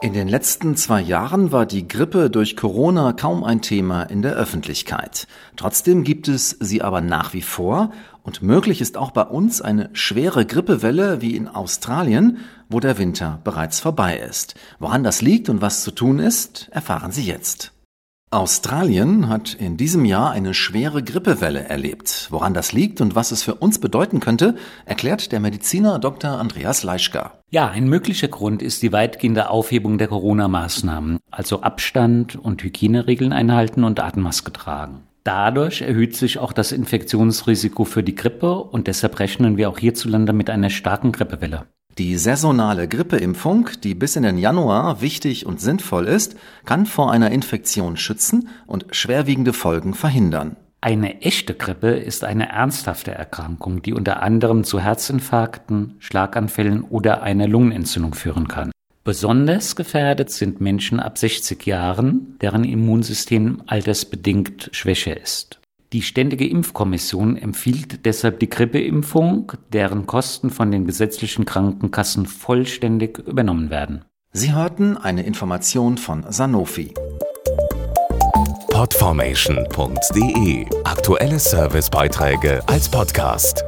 In den letzten zwei Jahren war die Grippe durch Corona kaum ein Thema in der Öffentlichkeit. Trotzdem gibt es sie aber nach wie vor und möglich ist auch bei uns eine schwere Grippewelle wie in Australien, wo der Winter bereits vorbei ist. Woran das liegt und was zu tun ist, erfahren Sie jetzt. Australien hat in diesem Jahr eine schwere Grippewelle erlebt. Woran das liegt und was es für uns bedeuten könnte, erklärt der Mediziner Dr. Andreas Leischka. Ja, ein möglicher Grund ist die weitgehende Aufhebung der Corona-Maßnahmen, also Abstand und Hygieneregeln einhalten und Atemmaske tragen. Dadurch erhöht sich auch das Infektionsrisiko für die Grippe und deshalb rechnen wir auch hierzulande mit einer starken Grippewelle. Die saisonale Grippeimpfung, die bis in den Januar wichtig und sinnvoll ist, kann vor einer Infektion schützen und schwerwiegende Folgen verhindern. Eine echte Grippe ist eine ernsthafte Erkrankung, die unter anderem zu Herzinfarkten, Schlaganfällen oder einer Lungenentzündung führen kann. Besonders gefährdet sind Menschen ab 60 Jahren, deren Immunsystem altersbedingt schwächer ist. Die Ständige Impfkommission empfiehlt deshalb die Grippeimpfung, deren Kosten von den gesetzlichen Krankenkassen vollständig übernommen werden. Sie hörten eine Information von Sanofi. Podformation.de Aktuelle Servicebeiträge als Podcast.